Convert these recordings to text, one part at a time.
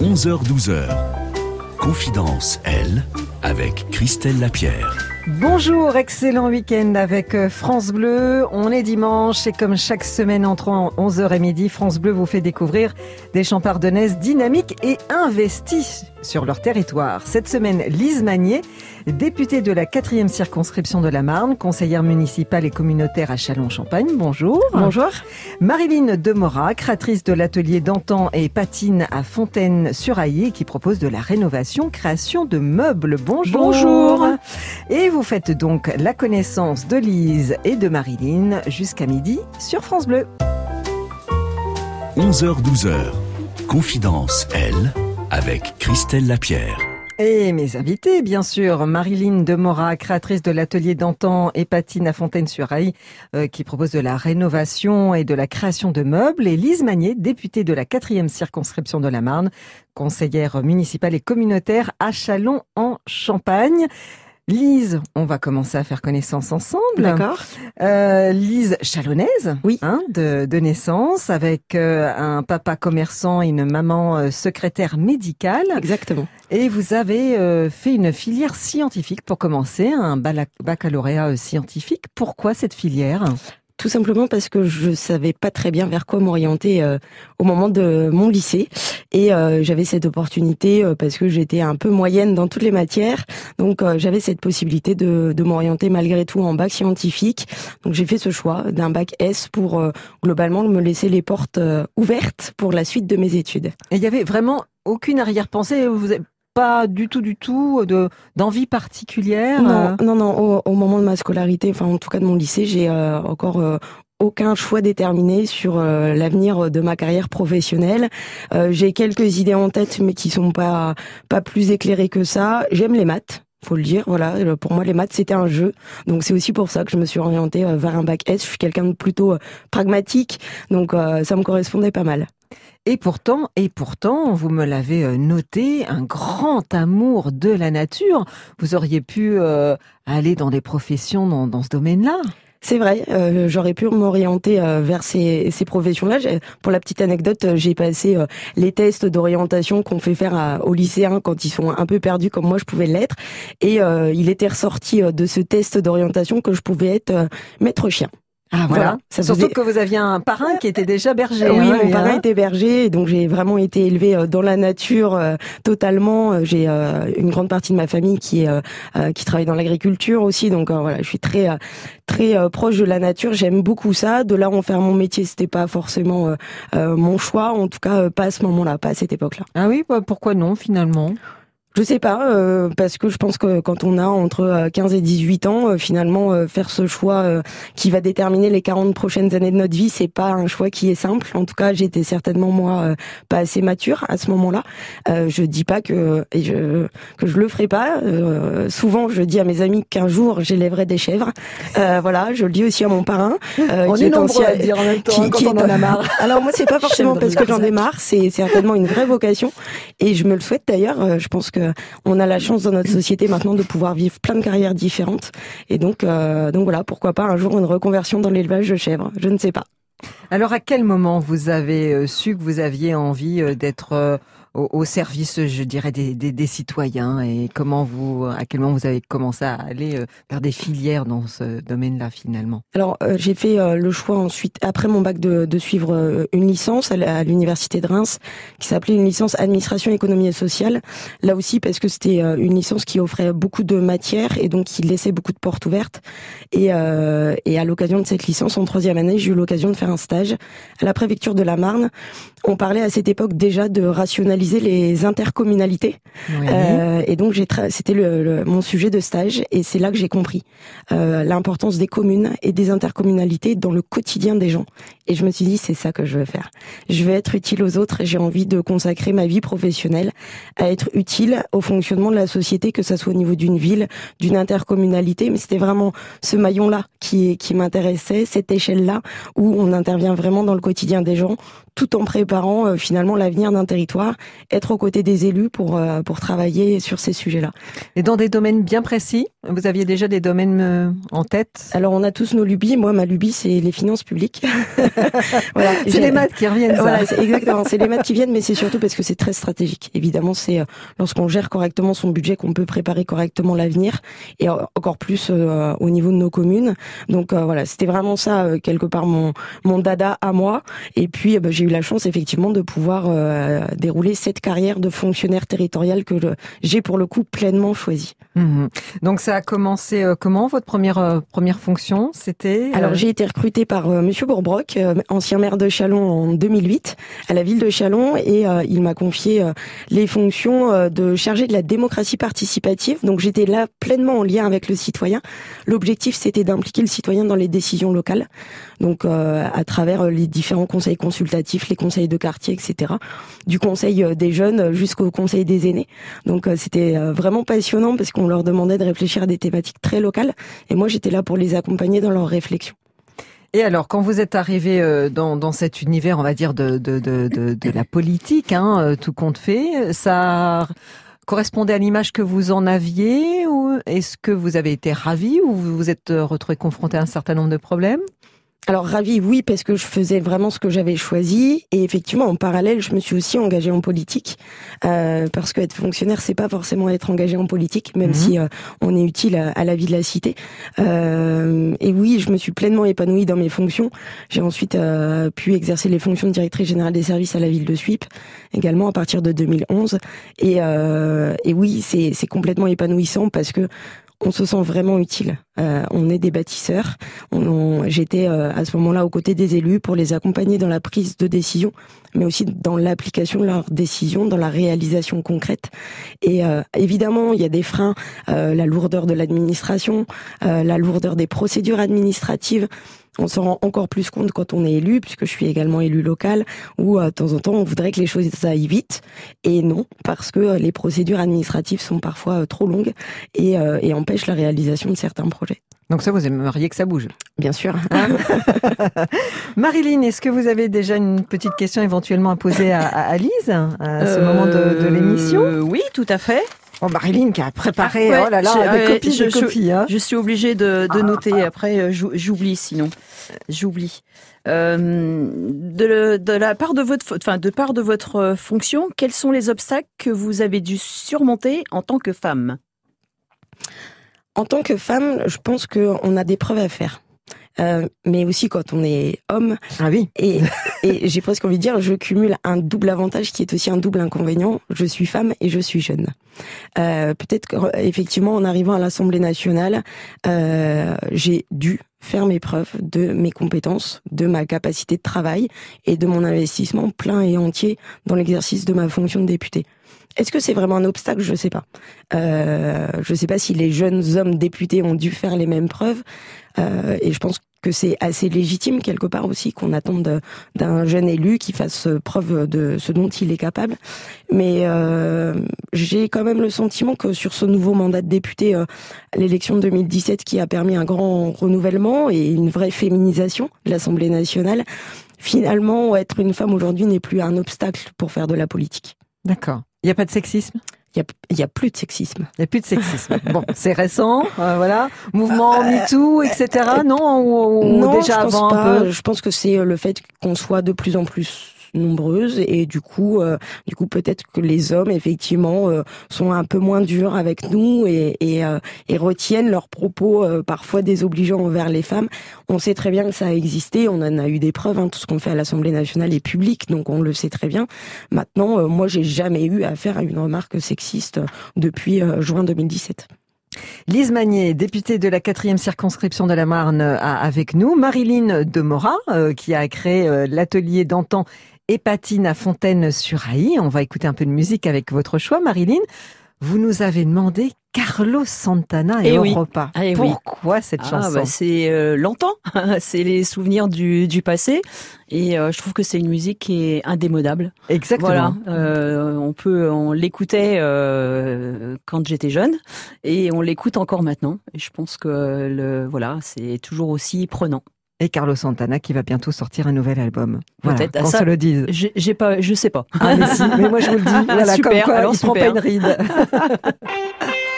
11h-12h. Confidence, elle, avec Christelle Lapierre. Bonjour, excellent week-end avec euh, France Bleu. On est dimanche et comme chaque semaine entre 11h et midi, France Bleu vous fait découvrir des champs pardonnaises dynamiques et investis sur leur territoire. Cette semaine, Lise Magnier, députée de la quatrième circonscription de la Marne, conseillère municipale et communautaire à Châlons-Champagne. Bonjour. Bonjour. Marilyn Demora, créatrice de l'atelier d'antan et patine à Fontaine-sur-Aillé, qui propose de la rénovation, création de meubles. Bonjour. Bonjour. Et vous faites donc la connaissance de Lise et de Marilyn jusqu'à midi sur France Bleu. 11h-12h. Confidence, elle, avec Christelle Lapierre. Et mes invités, bien sûr, Marilyn Demora, créatrice de l'atelier d'antan et patine à Fontaine-sur-Aille, euh, qui propose de la rénovation et de la création de meubles, et Lise Magnier, députée de la quatrième circonscription de la Marne, conseillère municipale et communautaire à Chalon en Champagne. Lise, on va commencer à faire connaissance ensemble. D'accord. Euh, Lise chalonnaise, oui, hein, de, de, naissance, avec euh, un papa commerçant et une maman euh, secrétaire médicale. Exactement. Et vous avez euh, fait une filière scientifique pour commencer, un baccalauréat euh, scientifique. Pourquoi cette filière? Tout simplement parce que je savais pas très bien vers quoi m'orienter euh, au moment de mon lycée. Et euh, j'avais cette opportunité euh, parce que j'étais un peu moyenne dans toutes les matières. Donc j'avais cette possibilité de, de m'orienter malgré tout en bac scientifique. Donc j'ai fait ce choix d'un bac S pour globalement me laisser les portes ouvertes pour la suite de mes études. Et il y avait vraiment aucune arrière-pensée pas du tout, du tout de d'envie particulière Non, non, non. Au, moment de ma scolarité, enfin en tout cas de mon lycée, j'ai euh, encore euh, aucun choix déterminé sur euh, l'avenir de ma carrière professionnelle. j'ai quelques idées en tête, mais qui sont pas pas plus éclairées que ça. J'aime les maths faut le dire. Voilà, pour moi les maths c'était un jeu, donc c'est aussi pour ça que je me suis orientée vers un bac S. Je suis quelqu'un de plutôt pragmatique, donc ça me correspondait pas mal. Et pourtant, et pourtant, vous me l'avez euh, noté, un grand amour de la nature. Vous auriez pu euh, aller dans des professions dans, dans ce domaine-là? C'est vrai, euh, j'aurais pu m'orienter vers ces, ces professions-là. Pour la petite anecdote, j'ai passé les tests d'orientation qu'on fait faire aux lycéens quand ils sont un peu perdus comme moi je pouvais l'être. Et il était ressorti de ce test d'orientation que je pouvais être maître chien. Ah voilà. Surtout que vous aviez un parrain qui était déjà berger. Oui, hein, mon parrain hein. était berger, donc j'ai vraiment été élevée euh, dans la nature euh, totalement. Euh, j'ai une grande partie de ma famille qui est qui travaille dans l'agriculture aussi, donc voilà, je suis très très proche de la nature. J'aime beaucoup ça. De là en faire mon métier, c'était pas forcément mon choix, en tout cas pas à ce moment-là, pas à cette époque-là. Ah oui, bah, pourquoi non finalement? Je sais pas, euh, parce que je pense que quand on a entre 15 euh, et 18 ans, euh, finalement, faire ce choix qui va déterminer les 40 prochaines années de notre vie, c'est pas un choix qui est simple. En tout cas, j'étais certainement moi pas assez mature à ce moment-là. je dis pas que et je que je le ferai pas. souvent, je dis à mes amis qu'un jour j'élèverai des chèvres. voilà, je le dis aussi à mon parrain. on qui est, ancien, à dire en même temps qui, quand on en a marre. Alors moi, c'est pas forcément parce que j'en ai marre. C'est certainement une vraie vocation et je me le souhaite d'ailleurs. Je pense que on a la chance dans notre société maintenant de pouvoir vivre plein de carrières différentes. Et donc, euh, donc voilà, pourquoi pas un jour une reconversion dans l'élevage de chèvres. Je ne sais pas. Alors, à quel moment vous avez euh, su que vous aviez envie euh, d'être au, service, je dirais, des, citoyens et comment vous, à quel moment vous avez commencé à aller euh, vers des filières dans ce domaine-là finalement? Alors euh, j'ai fait euh, le choix ensuite, après mon bac, de, suivre une licence à l'université de Reims qui s'appelait une licence administration, économie et sociale. Là aussi parce que c'était une licence qui offrait beaucoup de matières et donc qui laissait beaucoup de portes ouvertes. Et, et à l'occasion de cette licence, en troisième année, j'ai eu l'occasion de faire un stage à la préfecture de la Marne. On parlait à cette époque déjà de rationaliser les intercommunalités. Euh, et donc j'ai c'était le, mon sujet de stage et c'est là que j'ai compris euh, l'importance des communes et des intercommunalités dans le quotidien des gens. Et je me suis dit c'est ça que je veux faire. Je veux être utile aux autres et j'ai envie de consacrer ma vie professionnelle à être utile au fonctionnement de la société, que ça soit au niveau d'une ville, d'une intercommunalité. Mais c'était vraiment ce maillon-là qui qui m'intéressait, cette échelle-là où on intervient vraiment dans le quotidien des gens, tout en préparant euh, finalement l'avenir d'un territoire être aux côtés des élus pour pour travailler sur ces sujets-là. Et dans des domaines bien précis, vous aviez déjà des domaines en tête? Alors on a tous nos lubies. Moi, ma lubie, c'est les finances publiques. voilà, c'est les maths qui reviennent. Ça. Voilà, exactement. C'est les maths qui viennent, mais c'est surtout parce que c'est très stratégique. Évidemment, c'est lorsqu'on gère correctement son budget qu'on peut préparer correctement l'avenir et encore plus au niveau de nos communes. Donc voilà, c'était vraiment ça quelque part mon mon dada à moi. Et puis bah, j'ai eu la chance effectivement de pouvoir dérouler cette carrière de fonctionnaire territorial que j'ai pour le coup pleinement choisi. Mmh Donc ça a commencé comment votre première première fonction C'était alors j'ai été recrutée par Monsieur Bourbrock, ancien maire de Chalon en 2008 à la ville de Chalon et il m'a confié les fonctions de chargé de la démocratie participative. Donc j'étais là pleinement en lien avec le citoyen. L'objectif c'était d'impliquer le citoyen dans les décisions locales. Donc à travers les différents conseils consultatifs, les conseils de quartier, etc. Du conseil des jeunes jusqu'au conseil des aînés. Donc c'était vraiment passionnant parce qu'on leur demandait de réfléchir à des thématiques très locales et moi j'étais là pour les accompagner dans leurs réflexions. Et alors, quand vous êtes arrivé dans, dans cet univers, on va dire, de, de, de la politique, hein, tout compte fait, ça correspondait à l'image que vous en aviez ou est-ce que vous avez été ravi ou vous vous êtes retrouvé confronté à un certain nombre de problèmes? Alors ravi, oui, parce que je faisais vraiment ce que j'avais choisi, et effectivement, en parallèle, je me suis aussi engagée en politique, euh, parce que être fonctionnaire, c'est pas forcément être engagé en politique, même mhm. si euh, on est utile à, la vie de la cité. Euh, et oui, je me suis pleinement épanouie dans mes fonctions. J'ai ensuite euh, pu exercer les fonctions de directrice générale des services à la ville de Suip, également à partir de 2011. Et, et oui, c'est complètement épanouissant parce que on se sent vraiment utile. Euh, on est des bâtisseurs. On, J'étais euh, à ce moment-là aux côtés des élus pour les accompagner dans la prise de décision, mais aussi dans l'application de leurs décisions, dans la réalisation concrète. Et euh, évidemment, il y a des freins, la lourdeur de l'administration, la lourdeur des procédures administratives. On s'en rend encore plus compte quand on est élu, puisque je suis également élu local, où de temps en temps on voudrait que les choses aillent vite, et non, parce que les procédures administratives sont parfois trop longues et empêchent la réalisation de certains projets. Donc ça, vous aimeriez que ça bouge Bien sûr. Hein Marilyn, est-ce que vous avez déjà une petite question éventuellement à poser à, à Lise à ce moment de, de l'émission? euh, Oui, tout à fait. Oh, Marilyn qui a préparé, ah, oh là là, des copies, je, copies. Hein. Je, suis obligée de, de noter, après euh, j'oublie sinon. J'oublie. Euh, de, de, la part de votre, enfin, de part de votre fonction, quels sont les obstacles que vous avez dû surmonter en tant que femme? En tant que femme, je pense qu'on a des preuves à faire. Euh, mais aussi quand on est homme. Ah oui. Et, et j'ai presque envie de dire, je cumule un double avantage qui est aussi un double inconvénient. Je suis femme et je suis jeune. Euh, Peut-être qu'effectivement, en arrivant à l'Assemblée nationale, euh, j'ai dû faire mes preuves de mes compétences, de ma capacité de travail et de mon investissement plein et entier dans l'exercice de ma fonction de député. Est-ce que c'est vraiment un obstacle? Je ne sais pas. Euh, je ne sais pas si les jeunes hommes députés ont dû faire les mêmes preuves. Euh, et je pense que c'est assez légitime quelque part aussi qu'on attende d'un jeune élu qui fasse preuve de ce dont il est capable. Mais euh, j'ai quand même le sentiment que sur ce nouveau mandat de député, euh, l'élection de 2017 qui a permis un grand renouvellement et une vraie féminisation de l'Assemblée nationale, finalement, être une femme aujourd'hui n'est plus un obstacle pour faire de la politique. D'accord. Il n'y a pas de sexisme? Il n'y a, plus de sexisme. Il n'y a plus de sexisme. bon, c'est récent, euh, voilà. Mouvement euh, MeToo, etc. Non, ou, non, déjà je pense avant pas. un peu? Je pense que c'est le fait qu'on soit de plus en plus nombreuses et du coup, euh, du coup peut-être que les hommes effectivement euh, sont un peu moins durs avec nous et, et, euh, et retiennent leurs propos parfois désobligeants envers les femmes. On sait très bien que ça a existé, on en a eu des preuves. Hein, tout ce qu'on fait à l'Assemblée nationale est public, donc on le sait très bien. Maintenant, moi, j'ai jamais eu à faire une remarque sexiste depuis juin 2017. Lise Magnier, députée de la quatrième circonscription de la Marne, avec nous. Marilyn Demora, qui a créé l'atelier d'antan et Patine à Fontaine-sur-Aï. On va écouter un peu de musique avec votre choix, Marilyn. Vous nous avez demandé Carlos Santana et, eh Europa. Eh Pourquoi cette ah, chanson bah, C'est euh, longtemps, c'est les souvenirs du, passé, et euh, je trouve que c'est une musique qui est indémodable. Exactement. Voilà, euh, on peut, on l'écoutait quand j'étais jeune, et on l'écoute encore maintenant. Et je pense que le, voilà, c'est toujours aussi prenant. Et Carlos Santana qui va bientôt sortir un nouvel album. Voilà, Peut-être. Ah, qu'on se le dise. J'ai pas, je sais pas. Ah, mais, si, mais moi je vous le dis, voilà, Super, comme quoi alors il prend pas super. une ride.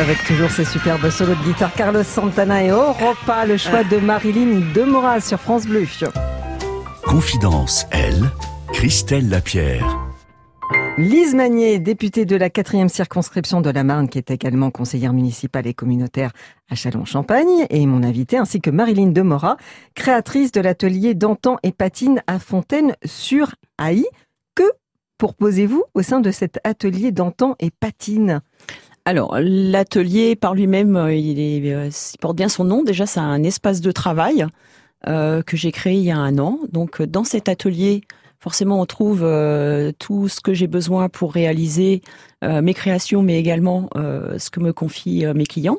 Avec toujours ces superbes solos de guitare Carlos Santana et Europa, le choix de Marilyn Demora sur France Bleu. Confidence, elle, Christelle Lapierre. Lise Magnier, députée de la quatrième circonscription de la Marne, qui est également conseillère municipale et communautaire à Châlons-Champagne, et mon invitée, ainsi que Marilyn Demora, créatrice de l'atelier Dantan et Patine à Fontaine-sur-Haï. Que proposez-vous au sein de cet atelier Dantan et Patine? Alors, l'atelier par lui-même, euh, euh, il porte bien son nom. Déjà, c'est un espace de travail que j'ai créé il y a un an. Donc dans cet atelier, forcément on trouve tout ce que j'ai besoin pour réaliser mes créations, mais également ce que me confient mes clients.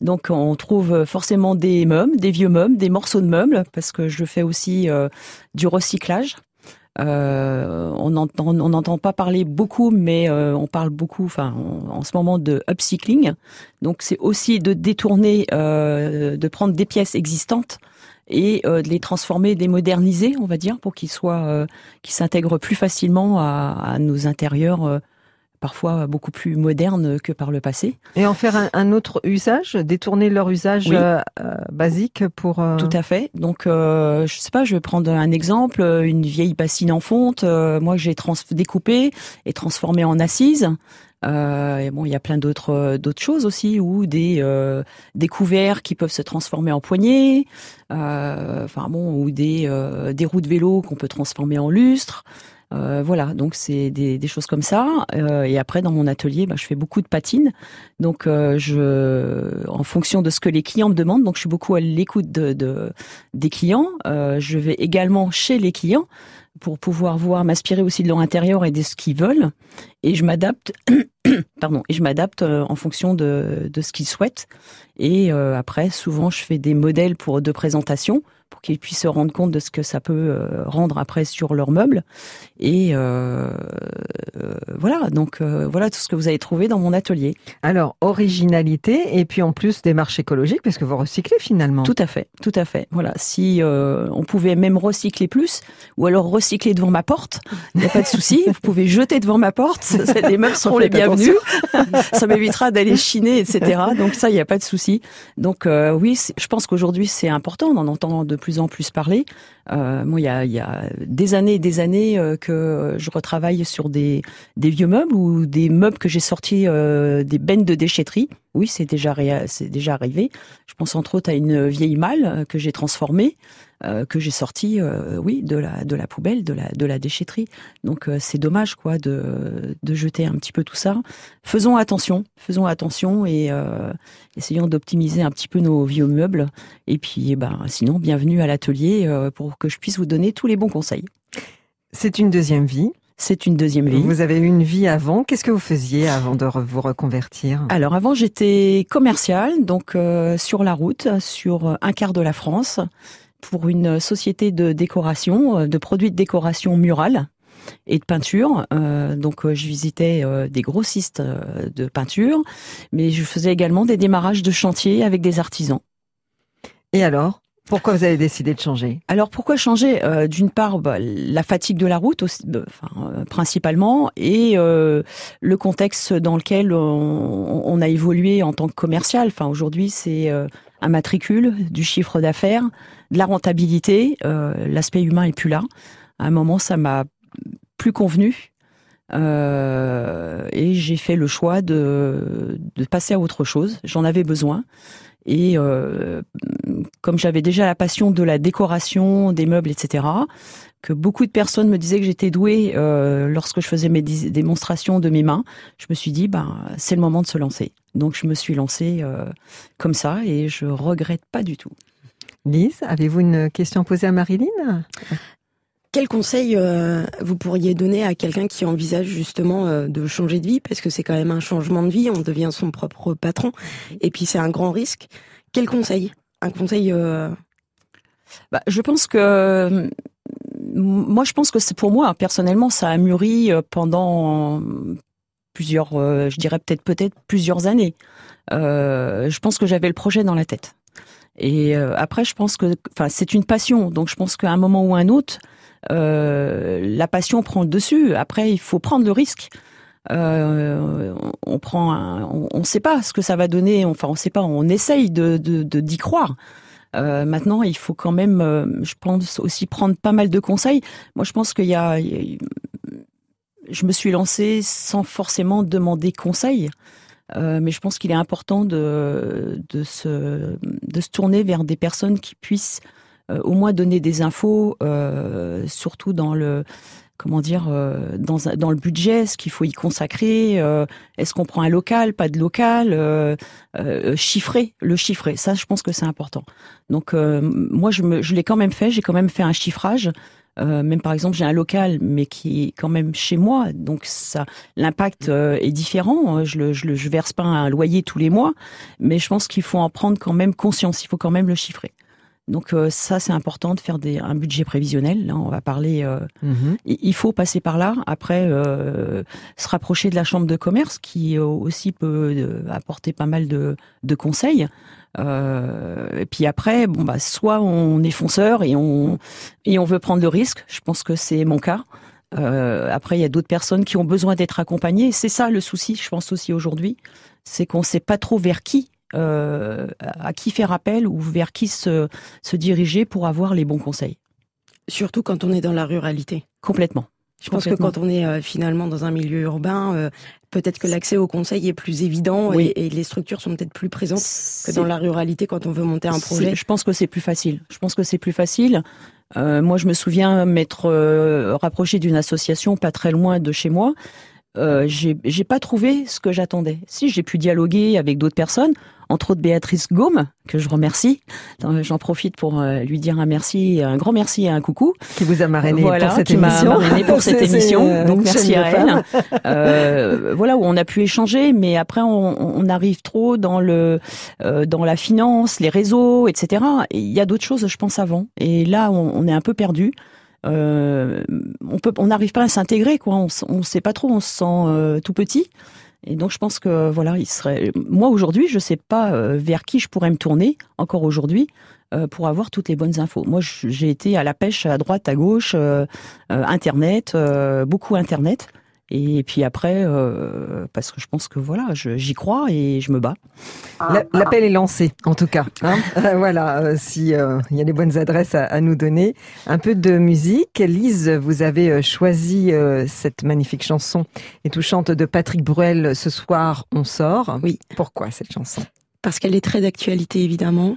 Donc on trouve forcément des meubles, des vieux meubles, des morceaux de meubles, parce que je fais aussi du recyclage. Euh, on n'entend on n'entend pas parler beaucoup, mais euh, on parle beaucoup, enfin, en ce moment de upcycling. Donc, c'est aussi de détourner, euh, de prendre des pièces existantes et de les transformer, de les moderniser, on va dire, pour qu'ils soient, qu'ils s'intègrent plus facilement à, à nos intérieurs parfois beaucoup plus moderne que par le passé. Et en faire un, autre usage, détourner leur usage euh, euh, basique pour... Euh, Tout à fait. Donc, je sais pas, je vais prendre un exemple, une vieille bassine en fonte, moi j'ai découpé et transformé en assise. et bon, il y a plein d'autres d'autres choses aussi, ou des des couverts qui peuvent se transformer en poignées, enfin bon, ou des des roues de vélo qu'on peut transformer en lustres. Euh, voilà, donc c'est des, choses comme ça. Euh, et après, dans mon atelier, bah, je fais beaucoup de patines. Donc, euh, je, en fonction de ce que les clients me demandent, donc je suis beaucoup à l'écoute de, des clients. je vais également chez les clients pour pouvoir voir m'inspirer aussi de leur intérieur et de ce qu'ils veulent. Et je m'adapte, pardon, et je m'adapte en fonction de, de ce qu'ils souhaitent. Et après, souvent, je fais des modèles pour de présentation pour qu'ils puissent se rendre compte de ce que ça peut euh, rendre après sur leurs meubles. Et euh, euh, voilà, donc voilà tout ce que vous avez trouvé dans mon atelier. Alors, originalité et puis en plus démarche écologique, parce que vous recyclez finalement. Tout à fait, tout à fait. Voilà, si on pouvait même recycler plus, ou alors recycler devant ma porte, il n'y a pas de souci, vous pouvez jeter devant ma porte, les meubles seront les bienvenus, ça m'évitera d'aller chiner, etc. Donc ça, il n'y a pas de souci. Donc oui, je pense qu'aujourd'hui c'est important, on en entend de plus en plus parler. Euh, moi, il y a, des années et des années euh, que je retravaille sur des, vieux meubles ou des meubles que j'ai sortis euh, des bennes de déchetterie. Oui, c'est déjà, c'est déjà arrivé. Je pense entre autres à une vieille malle que j'ai transformée. Euh, que j'ai sorti, euh, oui, de la de la poubelle, de la de la déchetterie. Donc euh, c'est dommage quoi de de jeter un petit peu tout ça. Faisons attention, faisons attention et essayons d'optimiser un petit peu nos vieux meubles. Et puis, eh ben, sinon, bienvenue à l'atelier pour que je puisse vous donner tous les bons conseils. C'est une deuxième vie. C'est une deuxième vie. Vous avez eu une vie avant. Qu'est-ce que vous faisiez avant de vous reconvertir? Alors avant, j'étais commercial, donc sur la route, sur un quart de la France pour une société de décoration, euh, de produits de décoration murale et de peinture. Euh, donc euh, je visitais des grossistes de peinture, mais je faisais également des démarrages de chantier avec des artisans. Et alors pourquoi vous avez décidé de changer? Alors pourquoi changer? D'une part, bah, la fatigue de la route, aussi, enfin, principalement, et le contexte dans lequel on, on, a évolué en tant que commercial. Enfin, aujourd'hui, c'est un matricule, du chiffre d'affaires, de la rentabilité. Euh, l'aspect humain est plus là. À un moment, ça m'a plus convenu. Euh, et j'ai fait le choix de, passer à autre chose. J'en avais besoin. Et euh, comme j'avais déjà la passion de la décoration, des meubles, etc., que beaucoup de personnes me disaient que j'étais douée lorsque je faisais mes démonstrations de mes mains, je me suis dit, ben, c'est le moment de se lancer. Donc je me suis lancée comme ça et je regrette pas du tout. Lise, avez-vous une question à poser à Marilyn? Quel conseil euh, vous pourriez donner à quelqu'un qui envisage justement euh, de changer de vie? Parce que c'est quand même un changement de vie, on devient son propre patron, et puis c'est un grand risque. Quel conseil? Un conseil bah, Je pense que moi, je pense que c'est pour moi personnellement, ça a mûri pendant plusieurs, je dirais peut-être peut-être plusieurs années. je pense que j'avais le projet dans la tête. Et après, je pense que, enfin, c'est une passion. Donc, je pense qu'à un moment ou un autre, euh, la passion prend le dessus. Après, il faut prendre le risque. Euh, on prend, on ne sait pas ce que ça va donner. Enfin, on sait pas. On essaye de d'y croire. Euh, maintenant, il faut quand même, je pense aussi prendre pas mal de conseils. Moi, je pense qu'il y a, je me suis lancée sans forcément demander conseil. Mais je pense qu'il est important de, de, se, de se tourner vers des personnes qui puissent euh, au moins donner des infos, euh, surtout dans le comment dire, euh, dans, dans le budget, ce qu'il faut y consacrer. Euh, est-ce qu'on prend un local, pas de local, euh, chiffrer, le chiffrer. Ça, je pense que c'est important. Donc, moi, je, je l'ai quand même fait. J'ai quand même fait un chiffrage. Même par exemple, j'ai un local, mais qui est quand même chez moi, donc ça, l'impact est différent. Je le, je le, je verse pas un loyer tous les mois, mais je pense qu'il faut en prendre quand même conscience. Il faut quand même le chiffrer. Donc euh, ça, c'est important de faire des, un budget prévisionnel. Là, on va parler. Euh, mhm. Il faut passer par là. Après, euh, se rapprocher de la chambre de commerce, qui aussi peut apporter pas mal de, de conseils. et puis après, bon bah, soit on est fonceur et on et on veut prendre le risque. Je pense que c'est mon cas. après, il y a d'autres personnes qui ont besoin d'être accompagnées. C'est ça le souci, je pense aussi aujourd'hui, c'est qu'on ne sait pas trop vers qui euh, à qui faire appel ou vers qui se, se diriger pour avoir les bons conseils. Surtout quand on est dans la ruralité. Complètement. Je pense que quand on est euh, finalement dans un milieu urbain, euh, peut-être que l'accès au conseil est plus évident et, les structures sont peut-être plus présentes que dans la ruralité quand on veut monter un projet. Je pense que c'est plus facile. Je pense que c'est plus facile. moi, je me souviens m'être rapproché d'une association pas très loin de chez moi. J'ai pas trouvé ce que j'attendais. Si j'ai pu dialoguer avec d'autres personnes, entre autres Béatrice Gaume, que je remercie. J'en profite pour euh, lui dire un merci, un grand merci et un coucou. Qui vous a marrainé pour cette qui émission. Marrainé pour cette émission. Euh, Donc merci à elle. Euh, voilà où on a pu échanger, mais après on, on arrive trop dans le euh, dans la finance, les réseaux, etc. Et il y a d'autres choses, je pense avant. Et là, on, on est un peu perdu. Euh, on peut, on n'arrive pas à s'intégrer, quoi. On, on sait pas trop, on se sent tout petit. Et donc je pense que voilà, il serait. Moi aujourd'hui, je sais pas euh, vers qui je pourrais me tourner encore aujourd'hui euh, pour avoir toutes les bonnes infos. Moi, j'ai été à la pêche à droite, à gauche, euh, internet, beaucoup internet. Et puis après, euh, parce que je pense que voilà, j'y crois et je me bats. L'appel est lancé, en tout cas. Hein voilà, euh, si euh, il y a des bonnes adresses à, à, nous donner. Un peu de musique. Lise, vous avez euh, choisi cette magnifique chanson et touchante de Patrick Bruel. Ce soir, on sort. Oui. Pourquoi cette chanson? Parce qu'elle est très d'actualité, évidemment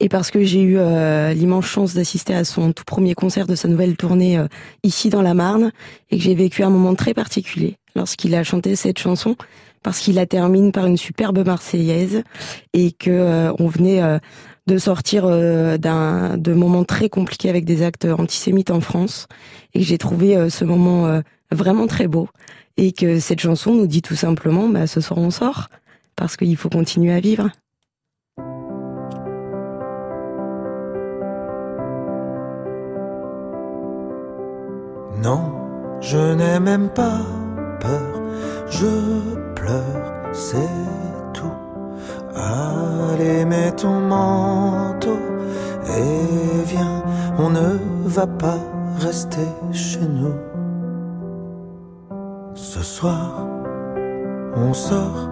et parce que j'ai eu euh, l'immense chance d'assister à son tout premier concert de sa nouvelle tournée euh, ici dans la Marne et que j'ai vécu un moment très particulier lorsqu'il a chanté cette chanson parce qu'il la termine par une superbe marseillaise et que euh, on venait de sortir d'un de moments très compliqués avec des actes antisémites en France et que j'ai trouvé ce moment vraiment très beau et que cette chanson nous dit tout simplement bah ce soir on sort parce qu'il faut continuer à vivre. Non, je n'ai même pas peur, je pleure, c'est tout. Allez, mets ton manteau et viens, on ne va pas rester chez nous. Ce soir, on sort,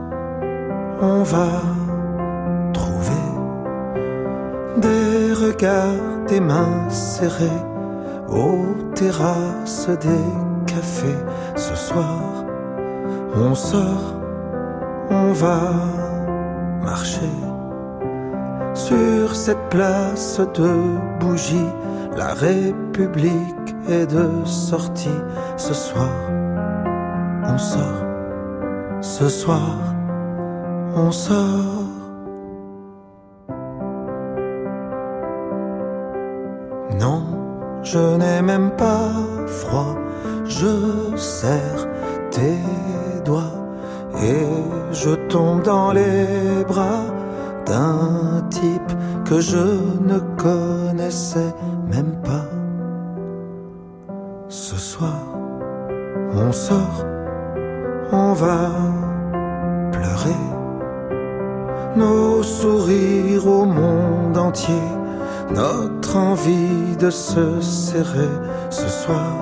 on va trouver des regards, des mains serrées aux terrasses des cafés ce soir. On sort, on va marcher sur cette place de bougies. La République est de sortie ce soir. On sort, ce soir, on sort. Je n'ai même pas froid, je serre tes doigts et je tombe dans les bras d'un type que je ne connaissais même pas. Ce soir, on sort, on va pleurer nos sourires au monde entier notre envie de se serrer ce soir.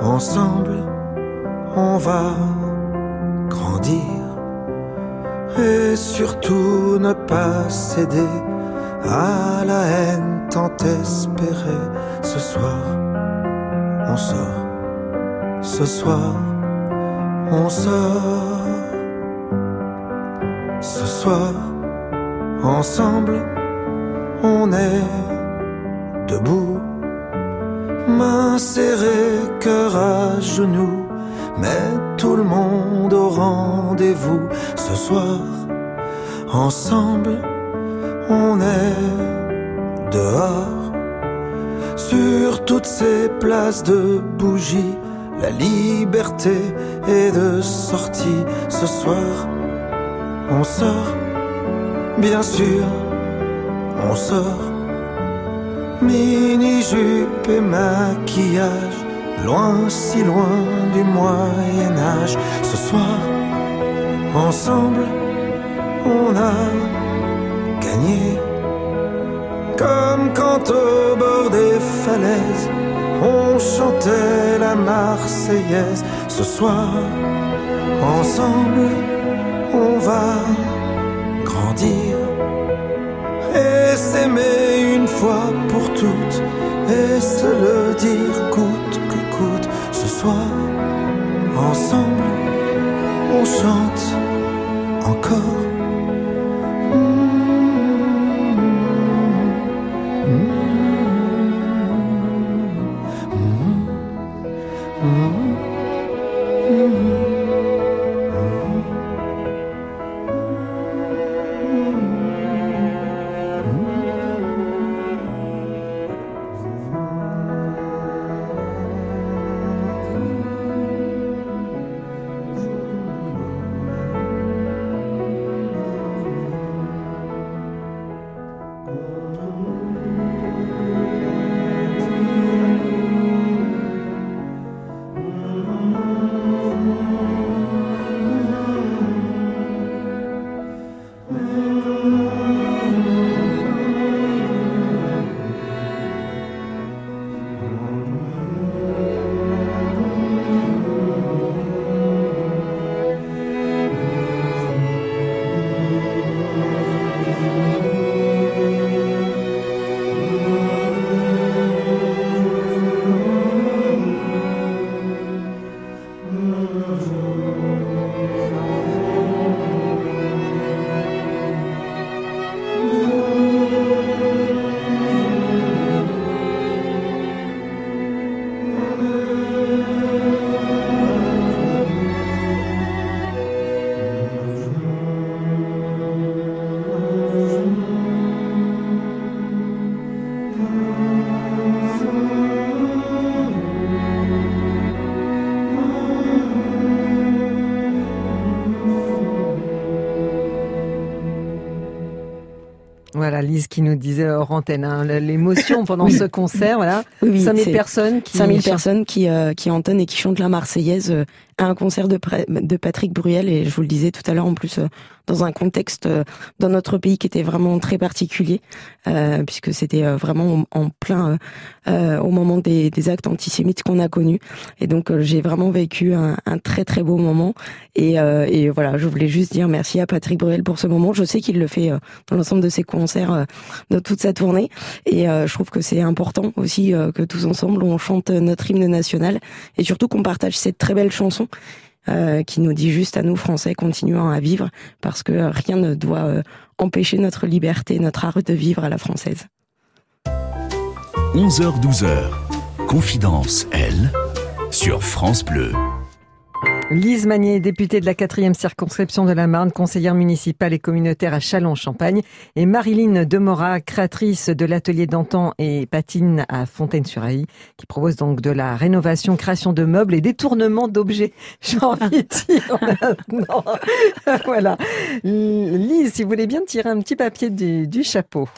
Ensemble, on va grandir et surtout ne pas céder à la haine tant espérée. Ce soir, on sort. Ce soir, on sort. Ce soir, ensemble on est debout main serrée, cœur à genoux, mais tout le monde au rendez-vous ce soir. Ensemble, on est dehors, sur toutes ces places de bougies, la liberté est de sortie ce soir. On sort, bien sûr, on sort mini-jupe et maquillage, loin, si loin du Moyen Âge. Ce soir, ensemble, on a gagné. Comme quand au bord des falaises, on chantait la Marseillaise. Ce soir, ensemble, on va grandir s'aimer une fois pour toutes et se le dire coûte que coûte. Ce soir ensemble on chante encore Lise qui nous disait hors antenne, hein, l'émotion pendant ce concert, voilà. Oui, oui, 5000 c'est personnes qui 5000 personnes qui, euh, qui entonnent et qui chantent la Marseillaise euh, à un concert de, de Patrick Bruel. Et je vous le disais tout à l'heure, en plus, euh, dans un contexte euh, dans notre pays qui était vraiment très particulier, euh, puisque c'était euh, vraiment en, plein euh, au moment des, des actes antisémites qu'on a connus. Et donc, j'ai vraiment vécu un, un très très beau moment. Et, euh, et voilà, je voulais juste dire merci à Patrick Bruel pour ce moment. Je sais qu'il le fait dans l'ensemble de ses concerts, de toute sa tournée. Et je trouve que c'est important aussi que tous ensemble on chante notre hymne national et surtout qu'on partage cette très belle chanson euh, qui nous dit juste à nous Français continuons à vivre parce que rien ne doit euh, empêcher notre liberté, notre art de vivre à la française. 11h-12h. Confidence, elle, sur France Bleu. Lise Magnier, députée de la quatrième circonscription de la Marne, conseillère municipale et communautaire à Châlons-Champagne, et Marilyn Demora, créatrice de l'atelier d'antan et patine à Fontaine-sur-Ailly, qui propose donc de la rénovation, création de meubles et détournement d'objets. J'ai envie de dire maintenant. voilà. Lise, si vous voulez bien tirer un petit papier du, chapeau.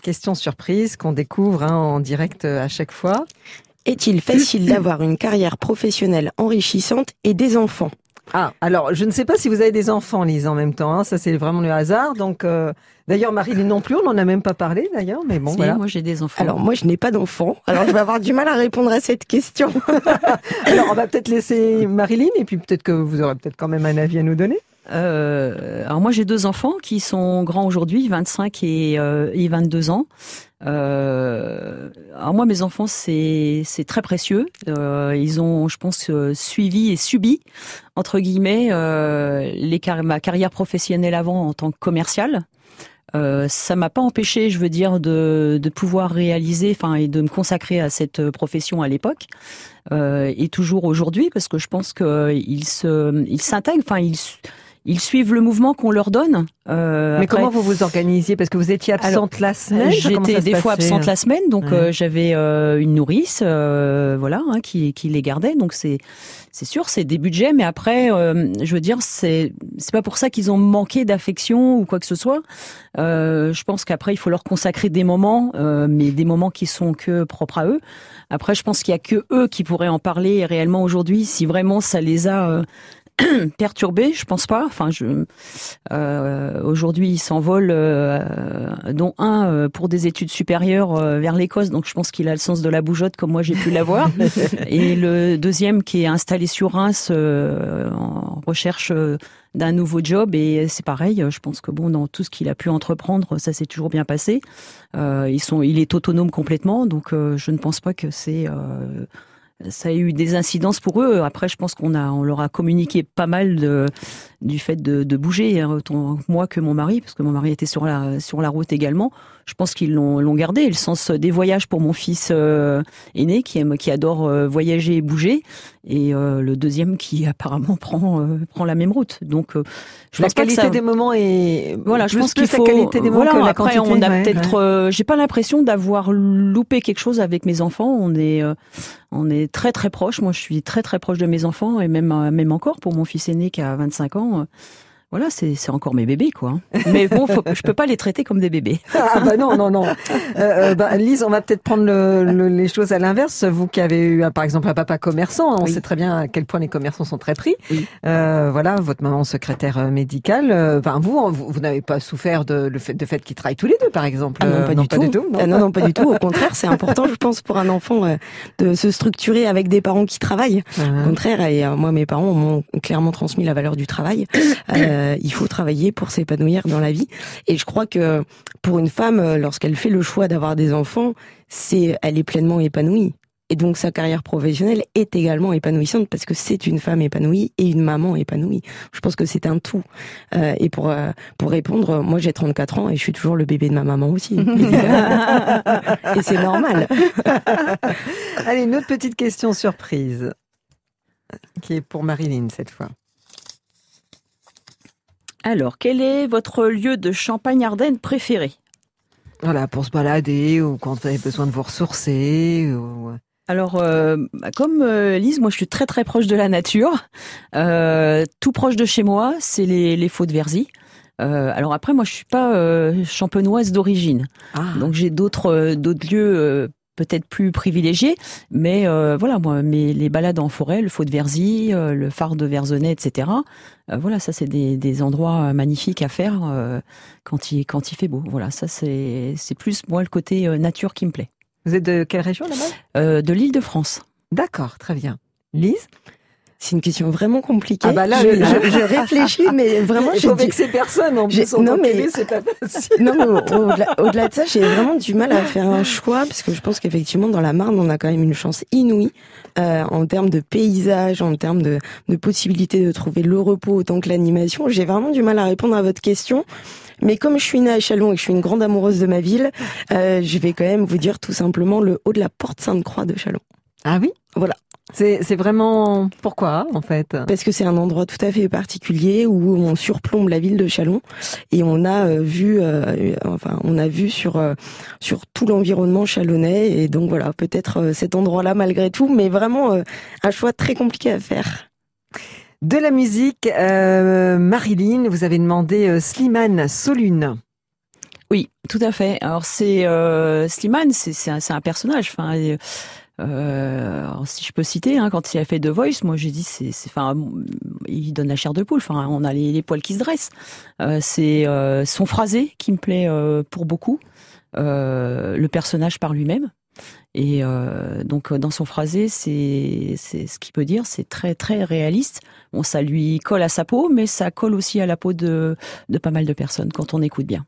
Question surprise qu'on découvre hein, en direct à chaque fois. Est-il facile d'avoir une carrière professionnelle enrichissante et des enfants? Ah, alors je ne sais pas si vous avez des enfants, Lise, en même temps. hein. Ça, c'est vraiment le hasard. Donc, euh, d'ailleurs, Marilyn non plus, on n'en a même pas parlé, d'ailleurs. Mais bon, Si, voilà. Moi, j'ai des enfants. Alors moi je n'ai pas d'enfants, alors je vais avoir du mal à répondre à cette question. Alors, on va peut-être laisser Marilyn, et puis peut-être que vous aurez peut-être quand même un avis à nous donner. Euh, alors moi j'ai deux enfants qui sont grands aujourd'hui, 25 et, euh, et 22 ans. Euh, alors moi mes enfants c'est c'est très précieux. Euh, ils ont je pense euh, suivi et subi entre guillemets euh, les car- ma carrière professionnelle avant en tant que commercial. Euh, ça m'a pas empêché, je veux dire, de, de pouvoir réaliser, enfin, et de me consacrer à cette profession à l'époque. Euh, et toujours aujourd'hui, parce que je pense qu'ils se, ils s'intègrent, enfin, ils ils suivent le mouvement qu'on leur donne. Euh, Mais comment vous vous organisiez? Parce que vous étiez absente la semaine. J'étais des fois absente la semaine, donc euh, j'avais euh, une nourrice, euh, voilà, hein, qui, qui les gardait. Donc c'est c'est sûr, c'est des budgets, mais après, je veux dire, c'est c'est pas pour ça qu'ils ont manqué d'affection ou quoi que ce soit. je pense qu'après, il faut leur consacrer des moments, mais des moments qui sont que propres à eux. Après, je pense qu'il y a que eux qui pourraient en parler réellement aujourd'hui, si vraiment ça les a perturbé, je pense pas. Enfin, je euh, aujourd'hui ils s'envolent, euh, dont un euh, pour des études supérieures vers l'Écosse, donc je pense qu'il a le sens de la bougeotte comme moi j'ai pu l'avoir. et le deuxième qui est installé sur Reims en recherche d'un nouveau job et c'est pareil. Je pense que bon dans tout ce qu'il a pu entreprendre, ça s'est toujours bien passé. ils sont, il est autonome complètement, donc je ne pense pas que c'est ça a eu des incidences pour eux. Après, je pense qu'on a, on leur a communiqué pas mal du fait de, de bouger, hein, autant moi que mon mari, parce que mon mari était sur la, sur la route également. Je pense qu'ils l'ont, l'ont gardé. Le sens des voyages pour mon fils euh, aîné, qui aime, qui adore euh, voyager et bouger, et euh, le deuxième qui apparemment prend, prend la même route. Donc, je la qualité des moments et voilà, je pense qu'il faut. Qualité des moments voilà, après, on a peut-être. j'ai pas l'impression d'avoir loupé quelque chose avec mes enfants. On est, on est très très proches. Moi, je suis très très proche de mes enfants et même même encore pour mon fils aîné qui a 25 ans voilà, c'est encore mes bébés, quoi. Mais bon, faut, je peux pas les traiter comme des bébés. ah bah non, non, non. Euh, euh bah, Lise, on va peut-être prendre le, les choses à l'inverse. Vous qui avez eu, par exemple, un papa commerçant, on sait très bien à quel point les commerçants sont très pris. Euh, voilà, votre maman secrétaire euh, médicale. Euh, enfin, vous, vous, n'avez pas souffert de, le fait, de fait qu'ils travaillent tous les deux, par exemple. Ah non, pas, du, tout. non. Ah non, non, pas du tout. Au contraire, c'est important, je pense, pour un enfant de se structurer avec des parents qui travaillent. Au contraire, et moi, mes parents m'ont clairement transmis la valeur du travail. Euh, il faut travailler pour s'épanouir dans la vie. Et je crois que pour une femme, euh, lorsqu'elle fait le choix d'avoir des enfants, c'est elle est pleinement épanouie. Et donc sa carrière professionnelle est également épanouissante parce que c'est une femme épanouie et une maman épanouie. Je pense que c'est un tout. Euh, et pour pour répondre, moi j'ai 34 ans et je suis toujours le bébé de ma maman aussi. et c'est normal. Allez, une autre petite question surprise qui est pour Marilyn cette fois. Alors, quel est votre lieu de Champagne-Ardenne préféré? Voilà, pour se balader ou quand vous avez besoin de vous ressourcer. Euh. Alors, euh, comme euh, Lise, moi je suis très très proche de la nature. tout proche de chez moi, c'est les, les Faux de Verzy. alors après, moi je suis pas champenoise d'origine, ah. donc j'ai d'autres d'autres lieux peut-être plus privilégié, mais euh, voilà, moi, mais les balades en forêt, le Faux de Verzy, euh, le phare de Verzonnet, etc. Euh, voilà, ça c'est des, des, endroits magnifiques à faire quand il quand il fait beau. Voilà, ça c'est c'est plus moi le côté nature qui me plaît. Vous êtes de quelle région là-bas? De l'Île-de-France. D'accord, très bien. Lise? C'est une question vraiment compliquée. Ah bah là, je, je, je réfléchis, mais vraiment, j'ai vexer personne en plus. Non mais c'est pas facile. Non mais au-delà de ça, j'ai vraiment du mal à faire un choix parce que je pense qu'effectivement dans la Marne, on a quand même une chance inouïe euh, en termes de paysage, en termes de, de possibilité de trouver le repos autant que l'animation. J'ai vraiment du mal à répondre à votre question. Mais comme je suis née à Chalon et que je suis une grande amoureuse de ma ville, euh, je vais quand même vous dire tout simplement le haut de la porte Sainte-Croix de Chalon. Ah oui? Voilà. C'est vraiment pourquoi en fait? Parce que c'est un endroit tout à fait particulier où on surplombe la ville de Chalon et on a euh, vu, euh, enfin on a vu sur euh, sur tout l'environnement chalonnais et donc voilà peut-être cet endroit-là malgré tout, mais vraiment un choix très compliqué à faire. De la musique, Marilyn, vous avez demandé Slimane Solune. Oui, tout à fait. Alors c'est Slimane, c'est un, un, personnage. Enfin, euh, si je peux citer, hein, quand il a fait The Voice, moi j'ai dit, c'est, enfin, il donne la chair de poule. Enfin, on a les, poils qui se dressent. Euh, c'est euh, son phrasé qui me plaît euh, pour beaucoup. Euh, le personnage par lui-même. Et donc dans son phrasé, c'est, c'est ce qu'il peut dire, c'est très très réaliste. Bon, ça lui colle à sa peau, mais ça colle aussi à la peau de, de pas mal de personnes quand on écoute bien.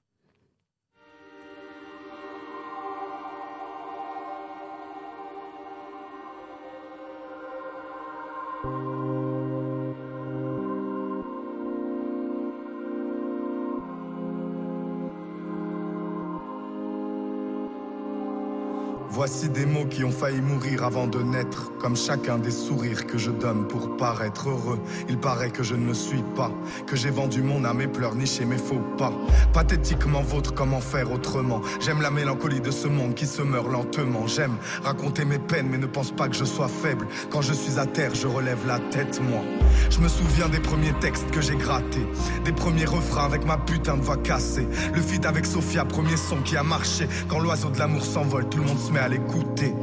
Voici des mots qui ont failli mourir avant de naître, comme chacun des sourires que je donne pour paraître heureux. Il paraît que je ne le suis pas, que j'ai vendu mon âme et pleurs niché mes faux pas. Pathétiquement vôtre, comment faire autrement? J'aime la mélancolie de ce monde qui se meurt lentement. J'aime raconter mes peines, mais ne pense pas que je sois faible. Quand je suis à terre, je relève la tête, moi. Je me souviens des premiers textes que j'ai grattés, des premiers refrains avec ma putain de voix cassée. Le feat avec Sophia, premier son qui a marché. Quand l'oiseau de l'amour s'envole, tout le monde se met à l'écouter.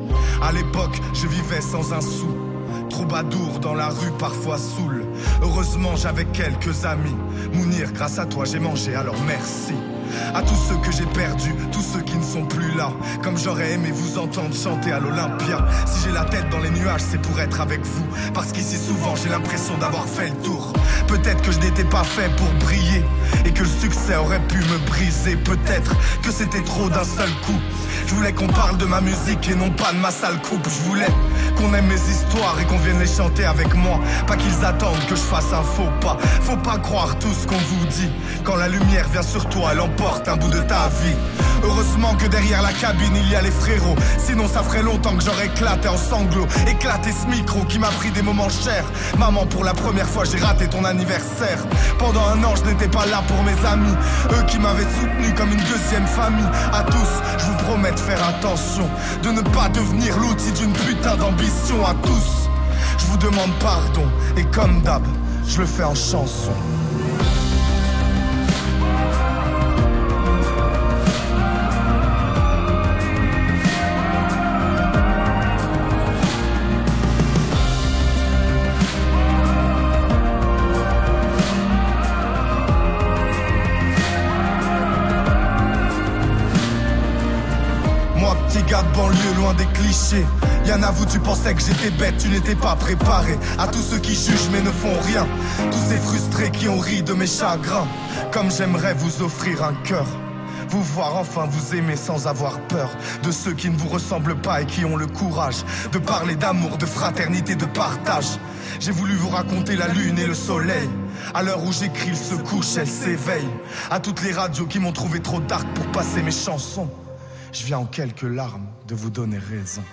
À l'époque, je vivais sans un sou. Troubadour dans la rue, parfois saoul. Heureusement, j'avais quelques amis. Mounir, grâce à toi, j'ai mangé, alors merci. À tous ceux que j'ai perdus, tous ceux qui ne sont plus là. Comme j'aurais aimé vous entendre chanter à l'Olympia. Si j'ai la tête dans les nuages, c'est pour être avec vous. Parce qu'ici, souvent, j'ai l'impression d'avoir fait le tour. Peut-être que je n'étais pas fait pour briller. Et que le succès aurait pu me briser. Peut-être que c'était trop d'un seul coup. Je voulais qu'on parle de ma musique et non pas de ma sale coupe. Je voulais qu'on aime mes histoires et qu'on vienne les chanter avec moi. Pas qu'ils attendent que je fasse un faux pas. Faut pas croire tout ce qu'on vous dit. Quand la lumière vient sur toi, elle un bout de ta vie. Heureusement que derrière la cabine il y a les frérots. Sinon ça ferait longtemps que j'aurais éclaté en sanglots. Éclaté ce micro qui m'a pris des moments chers. Maman, pour la première fois j'ai raté ton anniversaire. Pendant un an je n'étais pas là pour mes amis. Eux qui m'avaient soutenu comme une deuxième famille. À tous, je vous promets de faire attention. De ne pas devenir l'outil d'une putain d'ambition. À tous, je vous demande pardon. Et comme d'hab, je le fais en chanson. Gars de banlieue, loin des clichés. Y'en a vous, tu pensais que j'étais bête, tu n'étais pas préparé. À tous ceux qui jugent mais ne font rien. Tous ces frustrés qui ont ri de mes chagrins. Comme j'aimerais vous offrir un cœur. Vous voir enfin vous aimer sans avoir peur de ceux qui ne vous ressemblent pas et qui ont le courage de parler d'amour, de fraternité, de partage. J'ai voulu vous raconter la lune et le soleil. À l'heure où j'écris, il se couche, elle s'éveille. À toutes les radios qui m'ont trouvé trop dark pour passer mes chansons. Je viens en quelques larmes de vous donner raison.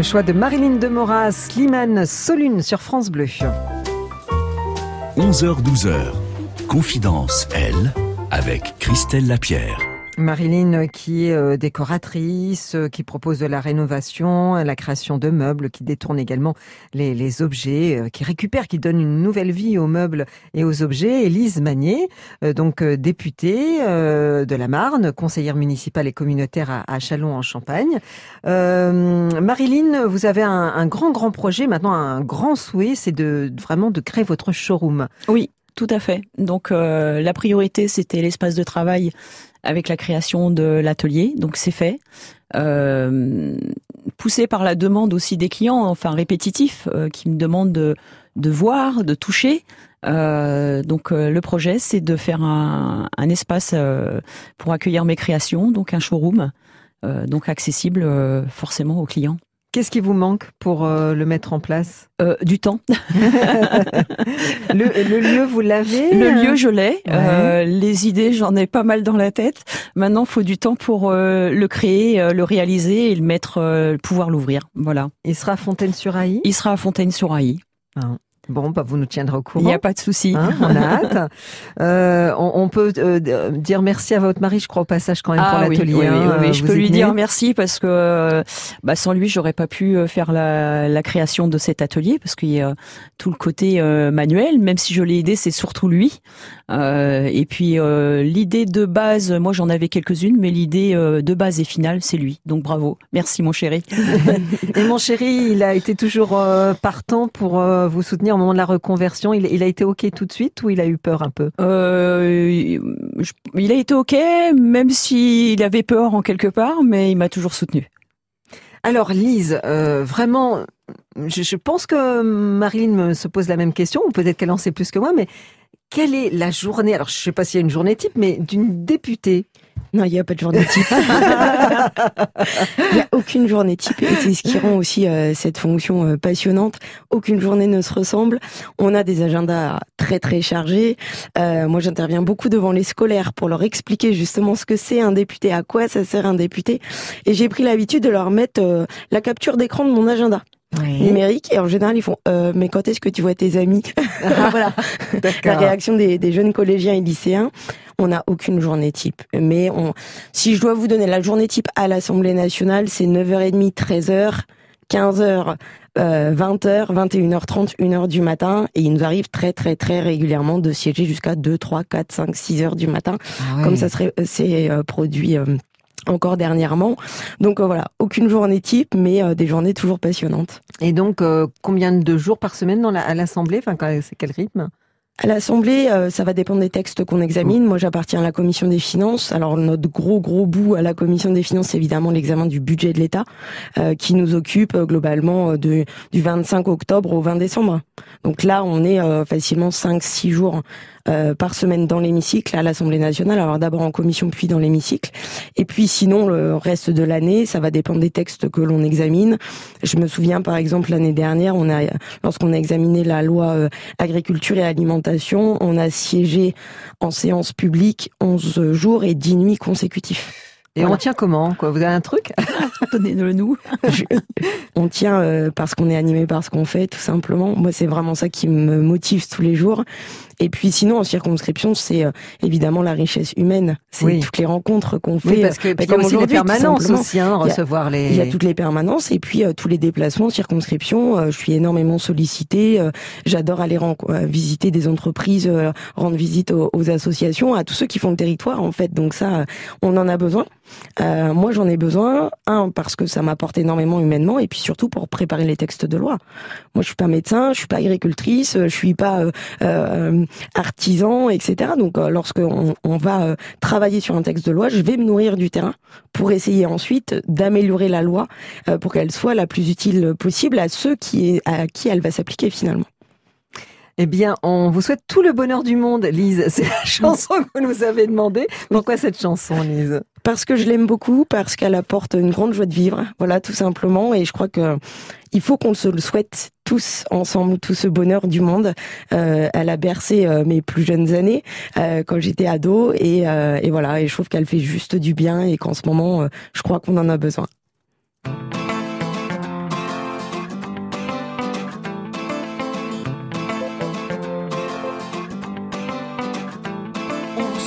Le choix de Marilyn de Moras, Slimane Solune sur France Bleu. 11h-12h. Confidence, elle, avec Christelle Lapierre. Marilyn qui est euh, décoratrice, euh, qui propose de la rénovation, la création de meubles, qui détourne également les, objets, euh, qui récupère, qui donne une nouvelle vie aux meubles et aux objets. Élise Magnier, euh, donc euh, députée euh, de la Marne, conseillère municipale et communautaire à, à Châlons en Champagne. Euh, Marilyn, vous avez un, un grand grand projet, maintenant un grand souhait, c'est de vraiment de créer votre showroom. Oui, tout à fait. Donc euh, la priorité, c'était l'espace de travail avec la création de l'atelier. Donc c'est fait. Euh, poussé par la demande aussi des clients, enfin répétitifs, euh, qui me demandent de, voir, de toucher. Euh, donc le projet, c'est de faire un, espace pour accueillir mes créations, donc un showroom, donc accessible forcément aux clients. Qu'est-ce qui vous manque pour euh, le mettre en place? Euh, du temps. le, le lieu, vous l'avez Le euh lieu, je l'ai. Ouais. Euh, les idées, j'en ai pas mal dans la tête. Maintenant, faut du temps pour euh, le créer, le réaliser et le mettre, pouvoir l'ouvrir. Voilà. Il sera à Fontaine-sur-Ailly Il sera à Fontaine-sur-Ailly. Ah. Bon, bah, vous nous tiendrez au courant. Il n'y a pas de souci. Hein, on a hâte. Euh, on, on, peut euh, dire merci à votre mari, je crois, au passage quand même ah, pour l'atelier. Oui, oui, hein, oui, je peux lui dire merci parce que bah, sans lui, j'aurais pas pu faire la, la, création de cet atelier parce qu'il y a tout le côté euh, manuel. Même si je l'ai aidé, c'est surtout lui. Euh, et puis l'idée de base, moi j'en avais quelques-unes, mais l'idée de base et finale, c'est lui. Donc bravo, merci mon chéri. et mon chéri, il a été toujours partant pour vous soutenir moment de la reconversion, il, il, a été OK tout de suite ou il a eu peur un peu? Euh, Il a été OK, même s'il avait peur en quelque part, mais il m'a toujours soutenu. Alors Lise, euh, vraiment, je, je, pense que Marilyn se pose la même question, ou peut-être qu'elle en sait plus que moi, mais quelle est la journée, alors je ne sais pas s'il y a une journée type, mais d'une députée? Non, il n'y a pas de journée type. Il n'y a aucune journée type. Et c'est ce qui rend aussi euh, cette fonction euh, passionnante. Aucune journée ne se ressemble. On a des agendas très très chargés. Euh, moi, j'interviens beaucoup devant les scolaires pour leur expliquer justement ce que c'est un député, à quoi ça sert un député. Et j'ai pris l'habitude de leur mettre la capture d'écran de mon agenda numérique et en général ils font euh, mais quand est-ce que tu vois tes amis ah, voilà. La réaction des, des, jeunes collégiens et lycéens on n'a aucune journée type. Mais on si je dois vous donner la journée type à l'Assemblée nationale c'est 9h30 13h 15h euh, 20h 21h30 1h du matin. Et il nous arrive très très très régulièrement de siéger jusqu'à 2 3 4 5 6 heures du matin. Ah comme ça serait c'est euh, produit euh, encore dernièrement. Donc euh, voilà, aucune journée type, mais euh, des journées toujours passionnantes. Et donc, euh, combien de jours par semaine dans la, à l'Assemblée? Enfin, c'est quel rythme? À l'Assemblée, ça va dépendre des textes qu'on examine. Moi, j'appartiens à la Commission des finances. Alors, notre gros, gros bout à la Commission des finances, c'est évidemment l'examen du budget de l'État, qui nous occupe globalement de, du 25 octobre au 20 décembre. Donc là, on est facilement 5-6 jours euh, par semaine dans l'hémicycle à l'Assemblée nationale. Alors d'abord en commission puis dans l'hémicycle. Et puis sinon le reste de l'année, ça va dépendre des textes que l'on examine. Je me souviens par exemple l'année dernière, on a lorsqu'on a examiné la loi euh, agriculture et alimentation, on a siégé en séance publique 11 jours et 10 nuits consécutifs. Et on tient comment? Quoi Vous avez un truc? Donnez-le nous. On tient euh, parce qu'on est animé par ce qu'on fait, tout simplement. Moi, c'est vraiment ça qui me motive tous les jours. Et puis sinon, en circonscription, c'est euh, évidemment la richesse humaine. C'est toutes les rencontres qu'on fait. Oui, parce que bah, y a aussi les permanences aussi, hein, recevoir les... Il y a toutes les permanences et puis euh, tous les déplacements en circonscription. Euh, je suis énormément sollicitée. J'adore aller visiter des entreprises, rendre visite aux, aux, associations, à tous ceux qui font le territoire en fait. Donc ça, on en a besoin. moi, j'en ai besoin. Un, parce que ça m'apporte énormément humainement et puis surtout pour préparer les textes de loi. Moi, je suis pas médecin, je suis pas agricultrice, je suis pas artisans, etc. Donc euh, lorsqu'on on va euh, travailler sur un texte de loi, je vais me nourrir du terrain pour essayer ensuite d'améliorer la loi euh, pour qu'elle soit la plus utile possible à ceux qui, à qui elle va s'appliquer finalement. Eh bien, on vous souhaite tout le bonheur du monde, Lise. C'est la chanson que vous nous avez demandé. Pourquoi cette chanson, Lise? Parce que je l'aime beaucoup, parce qu'elle apporte une grande joie de vivre. Voilà, tout simplement. Et je crois que il faut qu'on se le souhaite tous ensemble, tout ce bonheur du monde. Euh, elle a bercé euh, mes plus jeunes années euh, quand j'étais ado, et, voilà. Et je trouve qu'elle fait juste du bien, et qu'en ce moment, je crois qu'on en a besoin.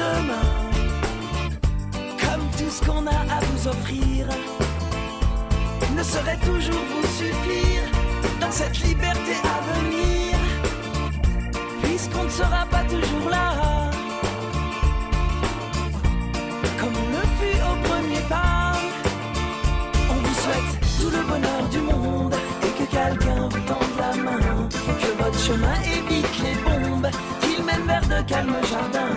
demain. Comme tout ce qu'on a à vous offrir ne saurait toujours vous suffire dans cette liberté à venir, puisqu'on ne sera pas toujours là. Comme on le fut au premier pas, on vous souhaite tout le bonheur du monde que quelqu'un vous tende la main, que votre chemin évite les bombes vers de calmes jardins.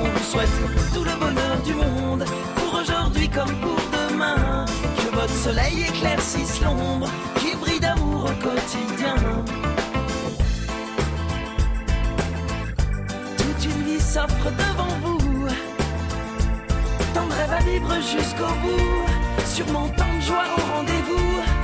On vous souhaite tout le bonheur du monde, pour aujourd'hui comme pour demain. Que votre soleil éclaircisse l'ombre, qu'il brille d'amour au quotidien. s'offre devant vous. Tant de rêves à vivre jusqu'au bout, sûrement tant de joie au rendez-vous.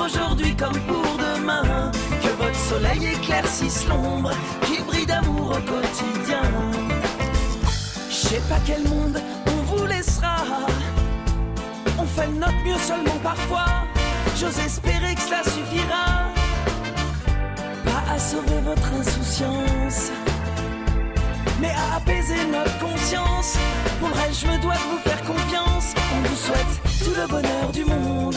aujourd'hui comme pour demain. Que votre soleil éclaircisse l'ombre, qu'il brille d'amour au quotidien. Je sais pas quel monde on vous laissera. On fait de notre mieux seulement parfois. J'ose espérer que cela suffira. Pas à sauver votre insouciance, mais à apaiser notre conscience. Pour le reste, je me dois de vous faire confiance. On vous souhaite tout le bonheur du monde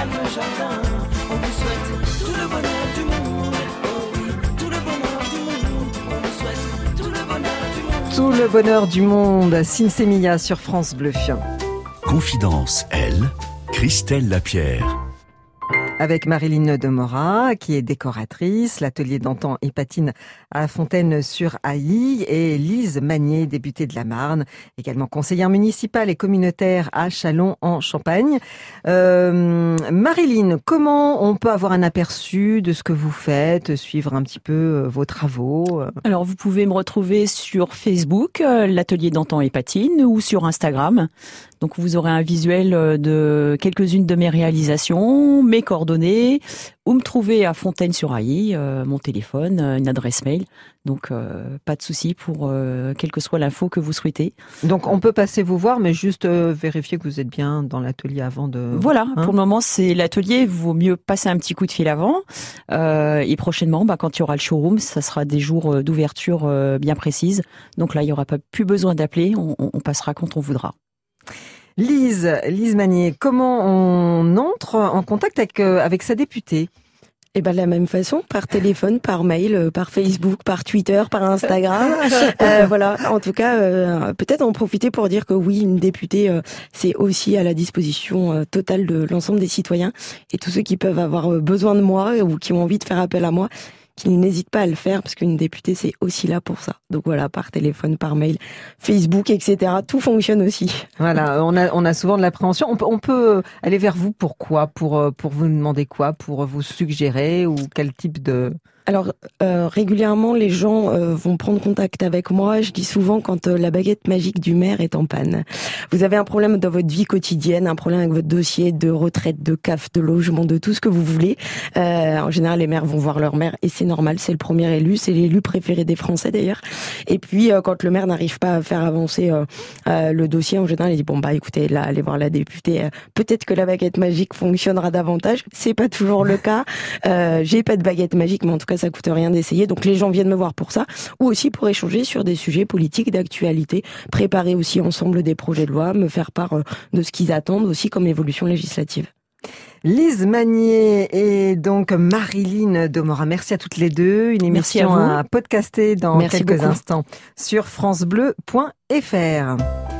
On vous souhaite tout le bonheur du monde. Oh oui, tout le bonheur du monde. On vous souhaite tout le bonheur du monde. Tout le bonheur du monde, Sinsemilia sur France Bleu. Confidence, elle, Christelle Lapierre. Avec Marilyn Demora, qui est décoratrice, l'atelier d'antan et patine à Fontaine-sur-Haï, et Lise Magnier, députée de la Marne, également conseillère municipale et communautaire à Chalon en Champagne. Euh, Marilyn, comment on peut avoir un aperçu de ce que vous faites, suivre un petit peu euh, vos travaux Alors, vous pouvez me retrouver sur Facebook, euh, l'atelier d'antan et patine, ou sur Instagram. Donc, vous aurez un visuel euh, de quelques-unes de mes réalisations, mes coordonnées, ou me trouver à Fontaine-sur-Ailly, euh, mon téléphone, euh, une adresse mail. Donc, euh, pas de souci pour euh, quelle que soit l'info que vous souhaitez. Donc on peut passer vous voir, mais juste vérifier que vous êtes bien dans l'atelier avant de... Voilà, Hein pour le moment, c'est l'atelier. Vaut mieux passer un petit coup de fil avant. Et prochainement, bah, quand il y aura le showroom, ça sera des jours d'ouverture bien précises. Donc là, il n'y aura pas plus besoin d'appeler. On passera quand on voudra. Lise, Lise Magnier, comment on entre en contact avec, euh, avec sa députée? Et ben de la même façon, par téléphone, par mail, euh, par Facebook, par Twitter, par Instagram. Euh, voilà. En tout cas, euh, peut-être en profiter pour dire que oui, une députée, euh, c'est aussi à la disposition totale de l'ensemble des citoyens et tous ceux qui peuvent avoir besoin de moi ou qui ont envie de faire appel à moi, qu'ils n'hésitent pas à le faire parce qu'une députée, c'est aussi là pour ça. Donc voilà, par téléphone, par mail, Facebook, etc. Tout fonctionne aussi. Voilà, on a, souvent de l'appréhension. On peut, peut aller vers vous pourquoi pour, euh, pour vous demander quoi? Pour vous suggérer ou quel type de... Alors euh, régulièrement, les gens euh, vont prendre contact avec moi. Je dis souvent quand euh, la baguette magique du maire est en panne. Vous avez un problème dans votre vie quotidienne, un problème avec votre dossier de retraite, de CAF, de logement, de tout ce que vous voulez. Euh, en général, les maires vont voir leur maire et c'est normal. C'est le premier élu, c'est l'élu préféré des Français d'ailleurs. Et puis quand le maire n'arrive pas à faire avancer le dossier, en général, il dit bon bah écoutez, là, allez voir la députée. Peut-être que la baguette magique fonctionnera davantage. C'est pas toujours le cas. J'ai pas de baguette magique, mais en tout cas, ça coûte rien d'essayer. Donc les gens viennent me voir pour ça, ou aussi pour échanger sur des sujets politiques d'actualité, préparer aussi ensemble des projets de loi, me faire part euh, de ce qu'ils attendent aussi comme évolution législative. Lise Magnier et donc Marilyn Domora. Merci à toutes les deux. Une Merci émission à vous. podcaster dans Merci quelques beaucoup. instants sur francebleu.fr.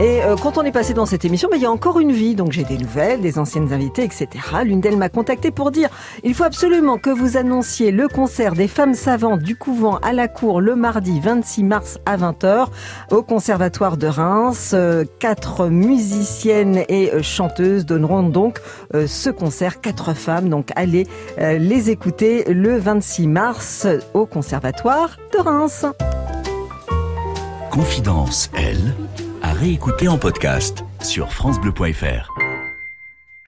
Et euh, quand on est passé dans cette émission, ben, il y a encore une vie. Donc j'ai des nouvelles, des anciennes invitées, etc. L'une d'elles m'a contacté pour dire il faut absolument que vous annonciez le concert des femmes savantes du couvent à la cour le mardi 26 mars à 20h au Conservatoire de Reims. Euh, Quatre musiciennes et euh, chanteuses donneront donc ce concert. Quatre femmes, donc allez les écouter le 26 mars au Conservatoire de Reims. Confidence, elle, à réécouter en podcast sur FranceBleu.fr.